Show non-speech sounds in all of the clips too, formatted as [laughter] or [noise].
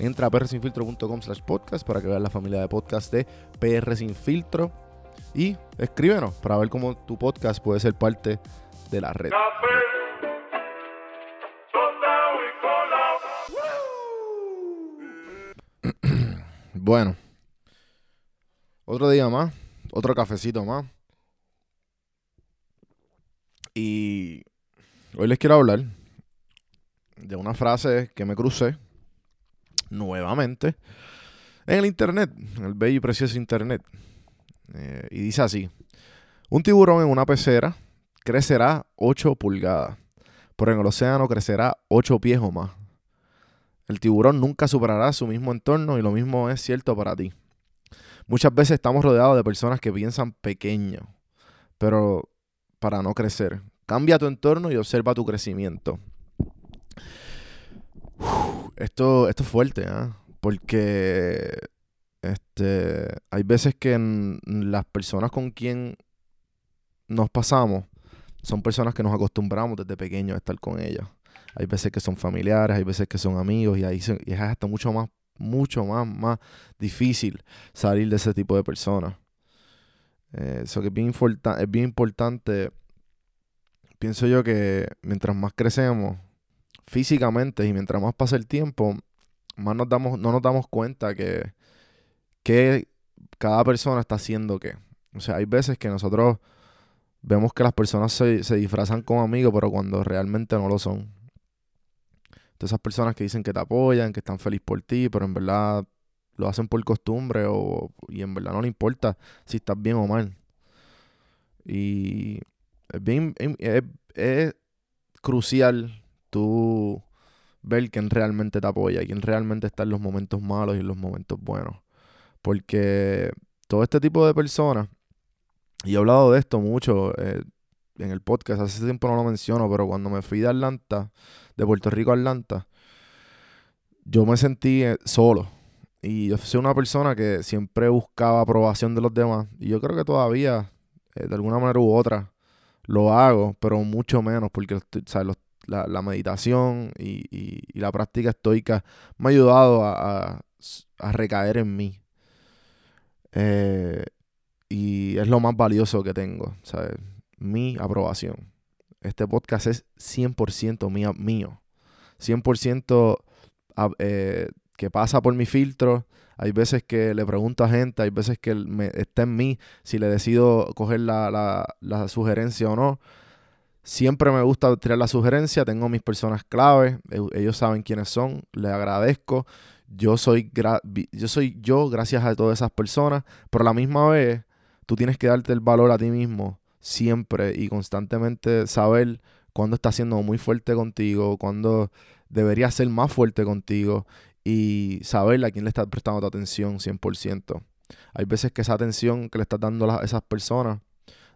Entra a prsinfiltro.com slash podcast para que veas la familia de podcast de PR Sin Filtro y escríbenos para ver cómo tu podcast puede ser parte de la red. [coughs] Bueno, otro día más, otro cafecito más. Y hoy les quiero hablar de una frase que me crucé nuevamente en el internet, en el bello y precioso internet. Eh, y dice así: Un tiburón en una pecera crecerá 8 pulgadas, pero en el océano crecerá 8 pies o más. El tiburón nunca superará su mismo entorno y lo mismo es cierto para ti. Muchas veces estamos rodeados de personas que piensan pequeño, pero para no crecer. Cambia tu entorno y observa tu crecimiento. Esto, esto es fuerte, ¿ah? porque este, hay veces que las personas con quien nos pasamos son personas que nos acostumbramos desde pequeños a estar con ellas. Hay veces que son familiares, hay veces que son amigos y ahí es hasta mucho más, mucho más, más difícil salir de ese tipo de personas. Eso que es bien, es bien importante. Pienso yo que mientras más crecemos físicamente y mientras más pasa el tiempo, más nos damos, no nos damos cuenta que, que cada persona está haciendo qué. O sea, hay veces que nosotros vemos que las personas se, se disfrazan como amigos, pero cuando realmente no lo son. Entonces esas personas que dicen que te apoyan, que están felices por ti, pero en verdad lo hacen por costumbre o, y en verdad no le importa si estás bien o mal. Y es bien, es, crucial tú ver quién realmente te apoya, quién realmente está en los momentos malos y en los momentos buenos. Porque todo este tipo de personas, y he hablado de esto mucho eh, en el podcast, hace tiempo no lo menciono, pero cuando me fui de Atlanta, de Puerto Rico a Atlanta, yo me sentí eh, solo y yo soy una persona que siempre buscaba aprobación de los demás. Y yo creo que todavía, eh, de alguna manera u otra, lo hago, pero mucho menos, porque la, meditación y, la práctica estoica me ha ayudado a, recaer en mí. Eh, y es lo más valioso que tengo, ¿sabes? Mi aprobación. Este podcast es 100% mío, mío. 100% eh, que pasa por mi filtro. Hay veces que le pregunto a gente, hay veces que me, está en mí si le decido coger la, sugerencia o no. Siempre me gusta tirar la sugerencia, tengo mis personas claves, e, ellos saben quiénes son, les agradezco. Yo soy, yo soy yo gracias a todas esas personas, pero a la misma vez tú tienes que darte el valor a ti mismo siempre y constantemente saber cuando está siendo muy fuerte contigo, cuando debería ser más fuerte contigo y saber a quién le estás prestando tu atención 100%. Hay veces que esa atención que le estás dando a esas personas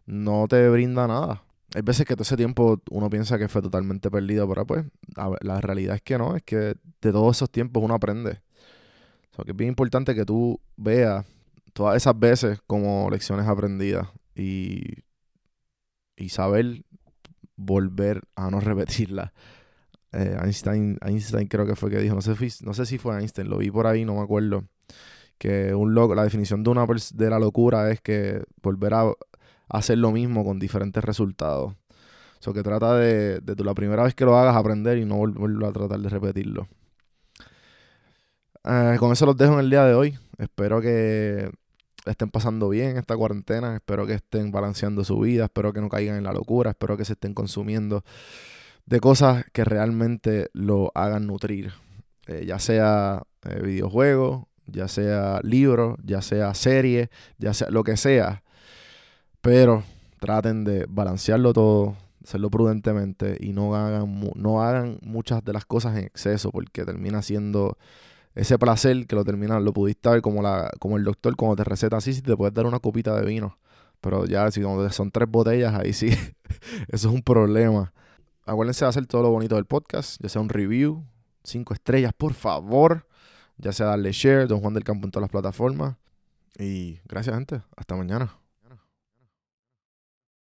no te brinda nada. Hay veces que todo ese tiempo uno piensa que fue totalmente perdido, pero pues la realidad es que no, es que de todos esos tiempos uno aprende. O que es bien importante que tú veas todas esas veces como lecciones aprendidas y, y saber volver a no [laughs] repetirlas. Eh, Einstein, Einstein creo que fue que dijo, no sé, no sé si fue Einstein, lo vi por ahí, no me acuerdo, que un loco, la definición de, una de la locura es que volver a hacer lo mismo con diferentes resultados. O sea, que trata de, la primera vez que lo hagas aprender y no volverlo a tratar de repetirlo. Eh, con eso los dejo en el día de hoy. Espero que estén pasando bien esta cuarentena. Espero que estén balanceando su vida. Espero que no caigan en la locura. Espero que se estén consumiendo de cosas que realmente lo hagan nutrir. Eh, ya sea eh, videojuegos, ya sea libros, ya sea serie, ya sea lo que sea. Pero traten de balancearlo todo, hacerlo prudentemente y no hagan, no hagan muchas de las cosas en exceso porque termina siendo ese placer que lo termina, lo pudiste ver como, la, como el doctor cuando te receta así, si te puedes dar una copita de vino. Pero ya, si son tres botellas, ahí sí, [laughs] eso es un problema. Acuérdense de hacer todo lo bonito del podcast, ya sea un review, cinco estrellas, por favor. Ya sea darle share, Don Juan del Campo en todas las plataformas. Y gracias, gente. Hasta mañana.